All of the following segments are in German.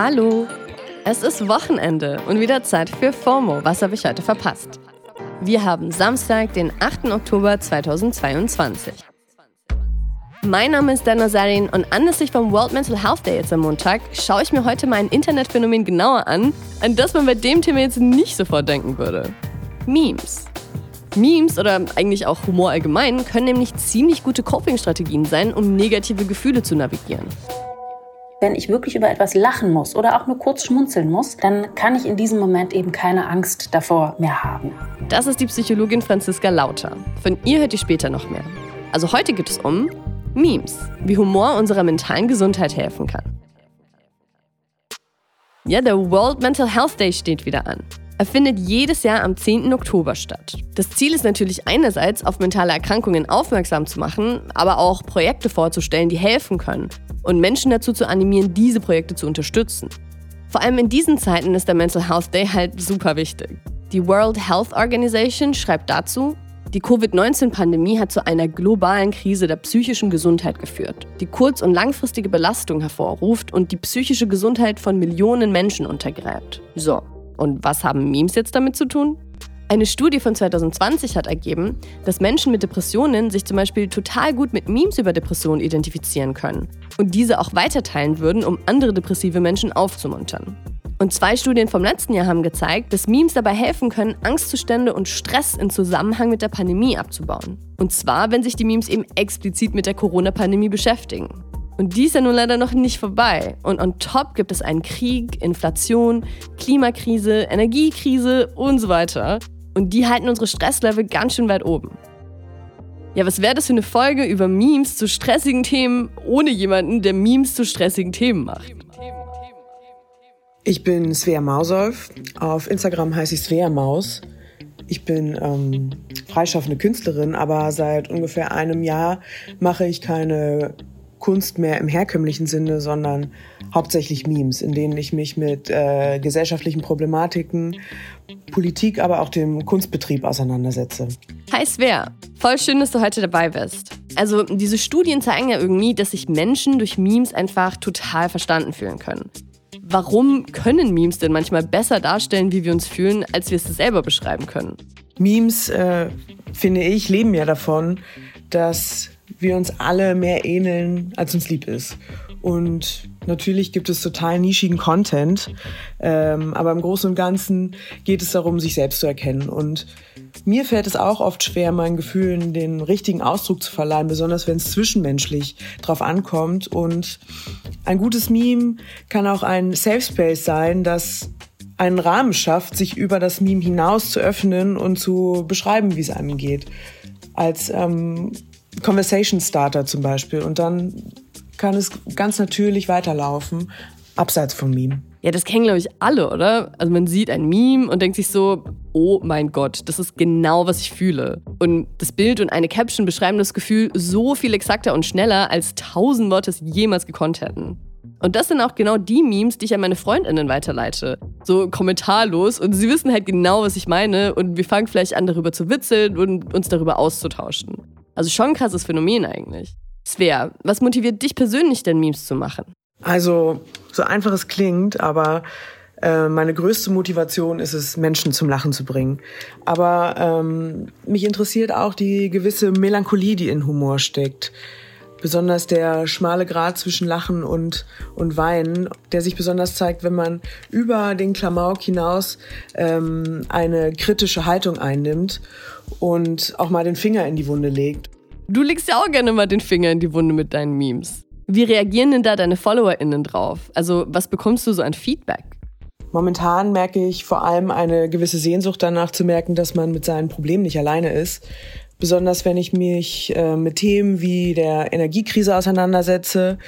Hallo! Es ist Wochenende und wieder Zeit für FOMO. Was habe ich heute verpasst? Wir haben Samstag, den 8. Oktober 2022. Mein Name ist Dana Sarin und anlässlich vom World Mental Health Day jetzt am Montag schaue ich mir heute mal ein Internetphänomen genauer an, an das man bei dem Thema jetzt nicht sofort denken würde. Memes. Memes oder eigentlich auch Humor allgemein können nämlich ziemlich gute Coping-Strategien sein, um negative Gefühle zu navigieren. Wenn ich wirklich über etwas lachen muss oder auch nur kurz schmunzeln muss, dann kann ich in diesem Moment eben keine Angst davor mehr haben. Das ist die Psychologin Franziska Lauter. Von ihr hört ihr später noch mehr. Also heute geht es um Memes, wie Humor unserer mentalen Gesundheit helfen kann. Ja, der World Mental Health Day steht wieder an. Er findet jedes Jahr am 10. Oktober statt. Das Ziel ist natürlich einerseits, auf mentale Erkrankungen aufmerksam zu machen, aber auch Projekte vorzustellen, die helfen können und Menschen dazu zu animieren, diese Projekte zu unterstützen. Vor allem in diesen Zeiten ist der Mental Health Day halt super wichtig. Die World Health Organization schreibt dazu, die Covid-19-Pandemie hat zu einer globalen Krise der psychischen Gesundheit geführt, die kurz- und langfristige Belastung hervorruft und die psychische Gesundheit von Millionen Menschen untergräbt. So, und was haben Memes jetzt damit zu tun? Eine Studie von 2020 hat ergeben, dass Menschen mit Depressionen sich zum Beispiel total gut mit Memes über Depressionen identifizieren können und diese auch weiterteilen würden, um andere depressive Menschen aufzumuntern. Und zwei Studien vom letzten Jahr haben gezeigt, dass Memes dabei helfen können, Angstzustände und Stress in Zusammenhang mit der Pandemie abzubauen. Und zwar, wenn sich die Memes eben explizit mit der Corona-Pandemie beschäftigen. Und die ist ja nun leider noch nicht vorbei. Und on top gibt es einen Krieg, Inflation, Klimakrise, Energiekrise und so weiter. Und die halten unsere Stresslevel ganz schön weit oben. Ja, was wäre das für eine Folge über Memes zu stressigen Themen ohne jemanden, der Memes zu stressigen Themen macht? Ich bin Svea Mausolf. Auf Instagram heiße ich Svea Maus. Ich bin ähm, freischaffende Künstlerin, aber seit ungefähr einem Jahr mache ich keine Kunst mehr im herkömmlichen Sinne, sondern hauptsächlich Memes, in denen ich mich mit äh, gesellschaftlichen Problematiken, Politik, aber auch dem Kunstbetrieb auseinandersetze. Hi Svea, voll schön, dass du heute dabei bist. Also diese Studien zeigen ja irgendwie, dass sich Menschen durch Memes einfach total verstanden fühlen können. Warum können Memes denn manchmal besser darstellen, wie wir uns fühlen, als wir es selber beschreiben können? Memes, äh, finde ich, leben ja davon, dass wir uns alle mehr ähneln, als uns lieb ist. Und natürlich gibt es total nischigen Content, ähm, aber im Großen und Ganzen geht es darum, sich selbst zu erkennen. Und mir fällt es auch oft schwer, meinen Gefühlen den richtigen Ausdruck zu verleihen, besonders wenn es zwischenmenschlich drauf ankommt. Und ein gutes Meme kann auch ein Safe Space sein, das einen Rahmen schafft, sich über das Meme hinaus zu öffnen und zu beschreiben, wie es einem geht. Als ähm, Conversation Starter zum Beispiel. Und dann kann es ganz natürlich weiterlaufen, abseits vom Meme. Ja, das kennen, glaube ich, alle, oder? Also man sieht ein Meme und denkt sich so, oh mein Gott, das ist genau, was ich fühle. Und das Bild und eine Caption beschreiben das Gefühl so viel exakter und schneller, als tausend Worte es jemals gekonnt hätten. Und das sind auch genau die Memes, die ich an meine Freundinnen weiterleite. So kommentarlos und sie wissen halt genau, was ich meine und wir fangen vielleicht an, darüber zu witzeln und uns darüber auszutauschen. Also schon ein krasses Phänomen eigentlich. Svea, was motiviert dich persönlich denn Memes zu machen? Also, so einfach es klingt, aber äh, meine größte Motivation ist es, Menschen zum Lachen zu bringen. Aber ähm, mich interessiert auch die gewisse Melancholie, die in Humor steckt. Besonders der schmale Grat zwischen Lachen und, und Weinen, der sich besonders zeigt, wenn man über den Klamauk hinaus ähm, eine kritische Haltung einnimmt und auch mal den Finger in die Wunde legt. Du legst ja auch gerne mal den Finger in die Wunde mit deinen Memes. Wie reagieren denn da deine FollowerInnen drauf? Also, was bekommst du so an Feedback? Momentan merke ich vor allem eine gewisse Sehnsucht danach zu merken, dass man mit seinen Problemen nicht alleine ist. Besonders wenn ich mich äh, mit Themen wie der Energiekrise auseinandersetze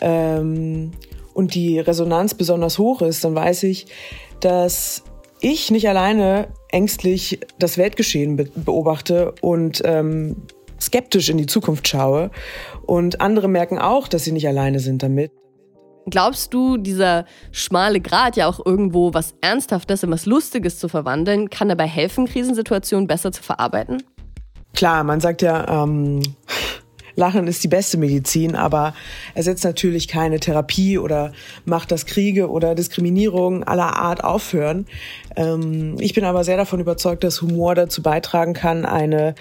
ähm, und die Resonanz besonders hoch ist, dann weiß ich, dass ich nicht alleine ängstlich das Weltgeschehen be beobachte und ähm, skeptisch in die Zukunft schaue. Und andere merken auch, dass sie nicht alleine sind damit. Glaubst du, dieser schmale Grat ja auch irgendwo was Ernsthaftes in was Lustiges zu verwandeln, kann dabei helfen, Krisensituationen besser zu verarbeiten? Klar, man sagt ja, ähm, Lachen ist die beste Medizin, aber ersetzt natürlich keine Therapie oder macht, dass Kriege oder Diskriminierung aller Art aufhören. Ähm, ich bin aber sehr davon überzeugt, dass Humor dazu beitragen kann, eine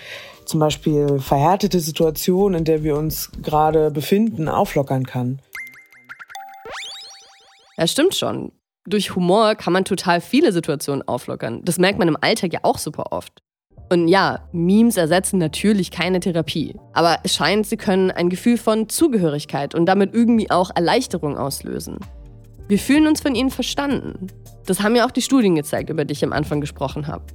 zum Beispiel verhärtete Situation, in der wir uns gerade befinden, auflockern kann. Ja, stimmt schon. Durch Humor kann man total viele Situationen auflockern. Das merkt man im Alltag ja auch super oft. Und ja, Memes ersetzen natürlich keine Therapie. Aber es scheint, sie können ein Gefühl von Zugehörigkeit und damit irgendwie auch Erleichterung auslösen. Wir fühlen uns von ihnen verstanden. Das haben ja auch die Studien gezeigt, über die ich am Anfang gesprochen habe.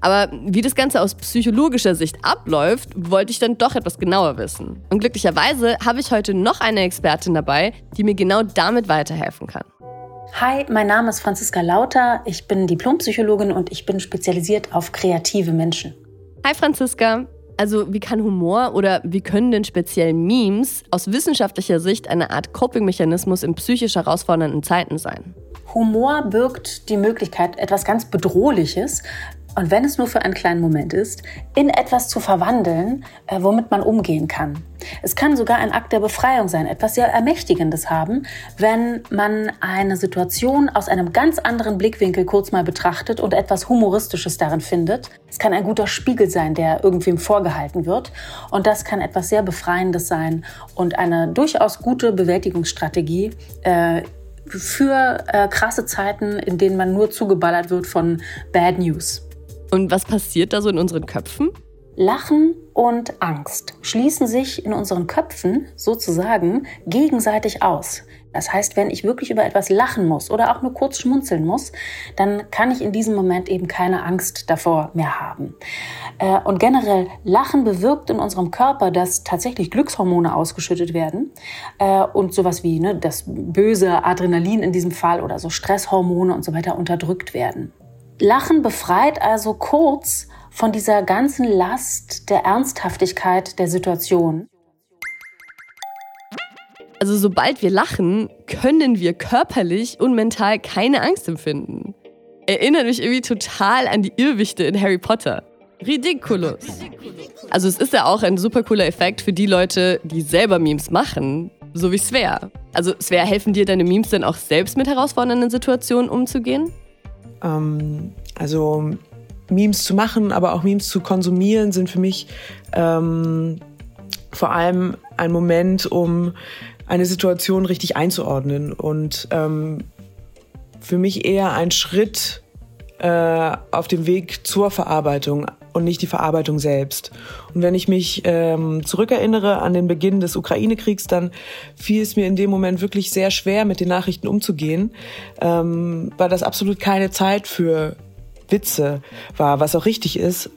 Aber wie das Ganze aus psychologischer Sicht abläuft, wollte ich dann doch etwas genauer wissen. Und glücklicherweise habe ich heute noch eine Expertin dabei, die mir genau damit weiterhelfen kann. Hi, mein Name ist Franziska Lauter. Ich bin Diplompsychologin und ich bin spezialisiert auf kreative Menschen. Hi Franziska. Also wie kann Humor oder wie können denn speziell Memes aus wissenschaftlicher Sicht eine Art Coping-Mechanismus in psychisch herausfordernden Zeiten sein? Humor birgt die Möglichkeit, etwas ganz Bedrohliches und wenn es nur für einen kleinen Moment ist, in etwas zu verwandeln, äh, womit man umgehen kann. Es kann sogar ein Akt der Befreiung sein, etwas sehr Ermächtigendes haben, wenn man eine Situation aus einem ganz anderen Blickwinkel kurz mal betrachtet und etwas Humoristisches darin findet. Es kann ein guter Spiegel sein, der irgendwem vorgehalten wird. Und das kann etwas sehr Befreiendes sein und eine durchaus gute Bewältigungsstrategie. Äh, für äh, krasse Zeiten, in denen man nur zugeballert wird von Bad News. Und was passiert da so in unseren Köpfen? Lachen und Angst schließen sich in unseren Köpfen sozusagen gegenseitig aus. Das heißt, wenn ich wirklich über etwas lachen muss oder auch nur kurz schmunzeln muss, dann kann ich in diesem Moment eben keine Angst davor mehr haben. Äh, und generell, Lachen bewirkt in unserem Körper, dass tatsächlich Glückshormone ausgeschüttet werden äh, und sowas wie ne, das böse Adrenalin in diesem Fall oder so Stresshormone und so weiter unterdrückt werden. Lachen befreit also kurz von dieser ganzen Last der Ernsthaftigkeit der Situation. Also sobald wir lachen, können wir körperlich und mental keine Angst empfinden. Erinnert mich irgendwie total an die Irrwichte in Harry Potter. Ridiculous. Also es ist ja auch ein super cooler Effekt für die Leute, die selber Memes machen, so wie Svea. Also Svea, helfen dir deine Memes denn auch selbst mit herausfordernden Situationen umzugehen? Ähm, also Memes zu machen, aber auch Memes zu konsumieren, sind für mich ähm, vor allem ein Moment, um eine Situation richtig einzuordnen. Und ähm, für mich eher ein Schritt äh, auf dem Weg zur Verarbeitung und nicht die Verarbeitung selbst. Und wenn ich mich ähm, zurückerinnere an den Beginn des Ukraine-Kriegs, dann fiel es mir in dem Moment wirklich sehr schwer, mit den Nachrichten umzugehen, ähm, weil das absolut keine Zeit für Witze war, was auch richtig ist.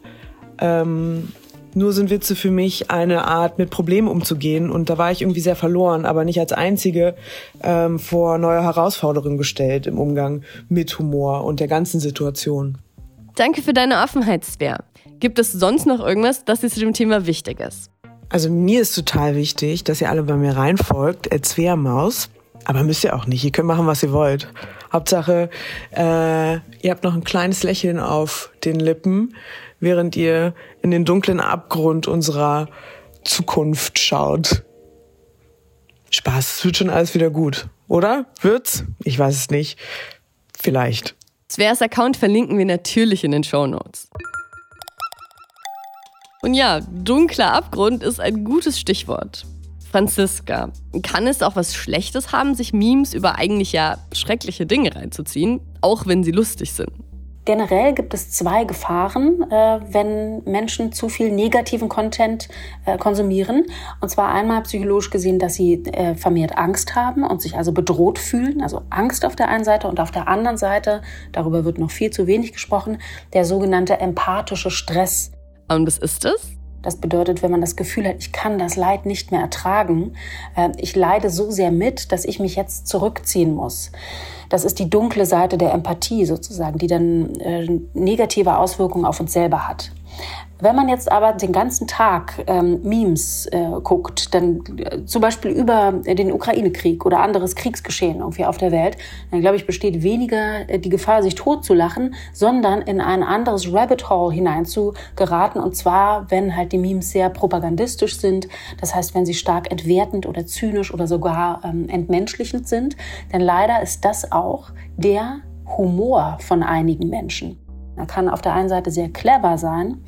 Ähm, nur sind Witze für mich eine Art, mit Problemen umzugehen. Und da war ich irgendwie sehr verloren, aber nicht als Einzige ähm, vor neue Herausforderungen gestellt im Umgang mit Humor und der ganzen Situation. Danke für deine Offenheit, Svea. Gibt es sonst noch irgendwas, das dir zu dem Thema wichtig ist? Also mir ist total wichtig, dass ihr alle bei mir reinfolgt, als Svea Maus. Aber müsst ihr auch nicht. Ihr könnt machen, was ihr wollt. Hauptsache, äh, ihr habt noch ein kleines Lächeln auf den Lippen während ihr in den dunklen Abgrund unserer Zukunft schaut. Spaß, es wird schon alles wieder gut, oder? Wird's? Ich weiß es nicht. Vielleicht. Sveas Account verlinken wir natürlich in den Show Notes. Und ja, dunkler Abgrund ist ein gutes Stichwort. Franziska, kann es auch was Schlechtes haben, sich Memes über eigentlich ja schreckliche Dinge reinzuziehen, auch wenn sie lustig sind? Generell gibt es zwei Gefahren, äh, wenn Menschen zu viel negativen Content äh, konsumieren. Und zwar einmal psychologisch gesehen, dass sie äh, vermehrt Angst haben und sich also bedroht fühlen. Also Angst auf der einen Seite und auf der anderen Seite, darüber wird noch viel zu wenig gesprochen, der sogenannte empathische Stress. Und was ist das? Das bedeutet, wenn man das Gefühl hat, ich kann das Leid nicht mehr ertragen, äh, ich leide so sehr mit, dass ich mich jetzt zurückziehen muss. Das ist die dunkle Seite der Empathie sozusagen, die dann äh, negative Auswirkungen auf uns selber hat. Wenn man jetzt aber den ganzen Tag ähm, Memes äh, guckt, dann äh, zum Beispiel über den Ukraine-Krieg oder anderes Kriegsgeschehen irgendwie auf der Welt, dann glaube ich, besteht weniger äh, die Gefahr, sich totzulachen, sondern in ein anderes Rabbit Hole hinein zu geraten. Und zwar, wenn halt die Memes sehr propagandistisch sind. Das heißt, wenn sie stark entwertend oder zynisch oder sogar ähm, entmenschlichend sind. Denn leider ist das auch der Humor von einigen Menschen. Er kann auf der einen Seite sehr clever sein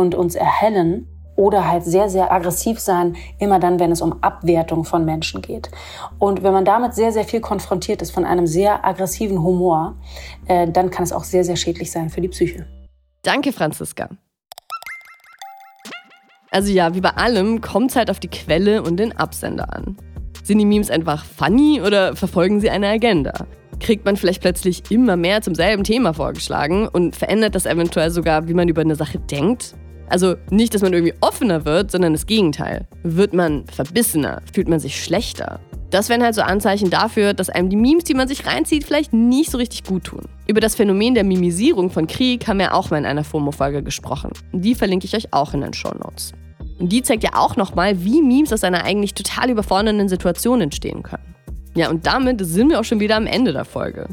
und uns erhellen oder halt sehr, sehr aggressiv sein, immer dann, wenn es um Abwertung von Menschen geht. Und wenn man damit sehr, sehr viel konfrontiert ist von einem sehr aggressiven Humor, äh, dann kann es auch sehr, sehr schädlich sein für die Psyche. Danke, Franziska. Also ja, wie bei allem kommt es halt auf die Quelle und den Absender an. Sind die Memes einfach funny oder verfolgen sie eine Agenda? kriegt man vielleicht plötzlich immer mehr zum selben Thema vorgeschlagen und verändert das eventuell sogar, wie man über eine Sache denkt. Also nicht, dass man irgendwie offener wird, sondern das Gegenteil. Wird man verbissener, fühlt man sich schlechter. Das wären halt so Anzeichen dafür, dass einem die Memes, die man sich reinzieht, vielleicht nicht so richtig gut tun. Über das Phänomen der Mimisierung von Krieg haben wir auch mal in einer FOMO-Folge gesprochen. Die verlinke ich euch auch in den Show Notes. Und die zeigt ja auch nochmal, wie Memes aus einer eigentlich total überfordernden Situation entstehen können. Ja, und damit sind wir auch schon wieder am Ende der Folge.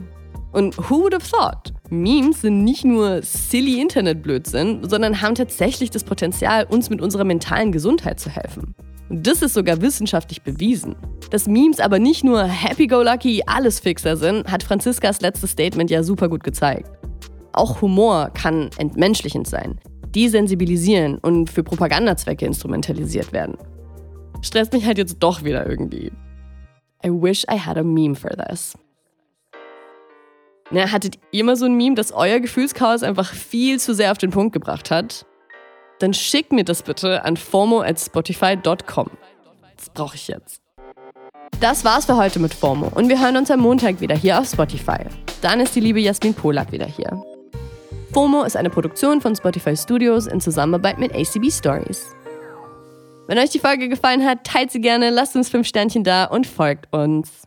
Und who would have thought? Memes sind nicht nur silly Internetblödsinn, sondern haben tatsächlich das Potenzial, uns mit unserer mentalen Gesundheit zu helfen. Und das ist sogar wissenschaftlich bewiesen. Dass Memes aber nicht nur happy-go-lucky Allesfixer sind, hat Franziskas letztes Statement ja super gut gezeigt. Auch Humor kann entmenschlichend sein, desensibilisieren und für Propagandazwecke instrumentalisiert werden. Stresst mich halt jetzt doch wieder irgendwie. I wish I had a meme for this. Na, hattet ihr mal so ein Meme, das euer Gefühlschaos einfach viel zu sehr auf den Punkt gebracht hat? Dann schickt mir das bitte an formo at spotify.com. Das brauche ich jetzt. Das war's für heute mit FOMO und wir hören uns am Montag wieder hier auf Spotify. Dann ist die liebe Jasmin Polak wieder hier. FOMO ist eine Produktion von Spotify Studios in Zusammenarbeit mit ACB Stories. Wenn euch die Folge gefallen hat, teilt sie gerne, lasst uns fünf Sternchen da und folgt uns.